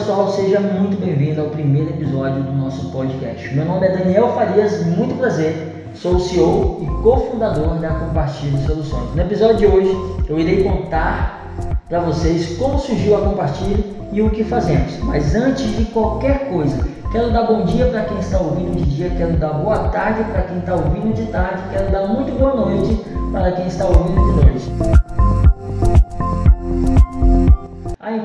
pessoal, seja muito bem-vindo ao primeiro episódio do nosso podcast. Meu nome é Daniel Farias, muito prazer. Sou CEO e cofundador da Compartilhe Soluções. No episódio de hoje, eu irei contar para vocês como surgiu a Compartilhe e o que fazemos. Mas antes de qualquer coisa, quero dar bom dia para quem está ouvindo de dia, quero dar boa tarde para quem está ouvindo de tarde, quero dar muito boa noite para quem está ouvindo de noite.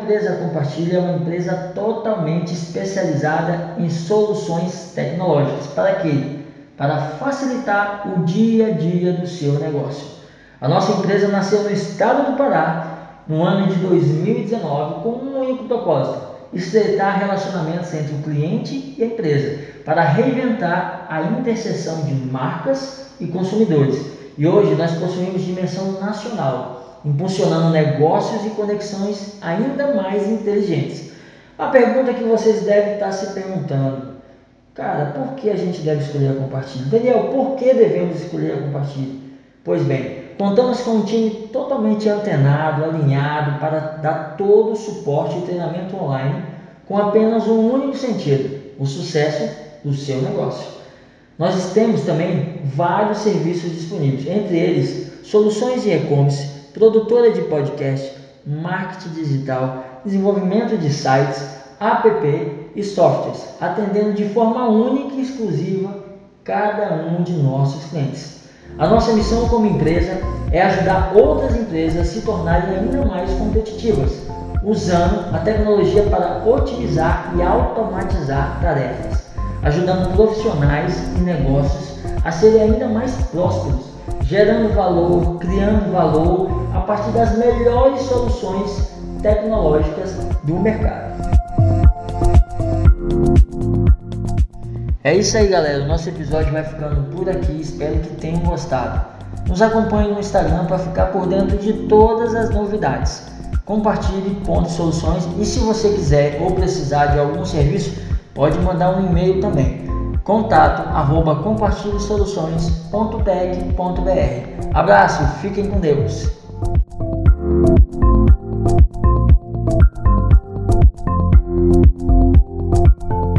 Empresa Compartilha é uma empresa totalmente especializada em soluções tecnológicas. Para quê? Para facilitar o dia a dia do seu negócio. A nossa empresa nasceu no estado do Pará no ano de 2019 com um único propósito: estreitar relacionamentos entre o cliente e a empresa para reinventar a interseção de marcas e consumidores. E hoje nós possuímos dimensão nacional impulsionando negócios e conexões ainda mais inteligentes. A pergunta que vocês devem estar se perguntando, cara, por que a gente deve escolher a Compartilhe? Daniel, por que devemos escolher a Compartilhe? Pois bem, contamos com um time totalmente antenado, alinhado para dar todo o suporte e treinamento online com apenas um único sentido, o sucesso do seu negócio. Nós temos também vários serviços disponíveis, entre eles soluções de e-commerce, produtora de podcast, marketing digital, desenvolvimento de sites, app e softwares, atendendo de forma única e exclusiva cada um de nossos clientes. A nossa missão como empresa é ajudar outras empresas a se tornarem ainda mais competitivas, usando a tecnologia para otimizar e automatizar tarefas, ajudando profissionais e negócios a serem ainda mais prósperos gerando valor, criando valor a partir das melhores soluções tecnológicas do mercado. É isso aí, galera. O nosso episódio vai ficando por aqui. Espero que tenham gostado. Nos acompanhe no Instagram para ficar por dentro de todas as novidades. Compartilhe pontos soluções e se você quiser ou precisar de algum serviço, pode mandar um e-mail também contato arroba compartilhesoluções.tech.br. Abraço, fiquem com Deus.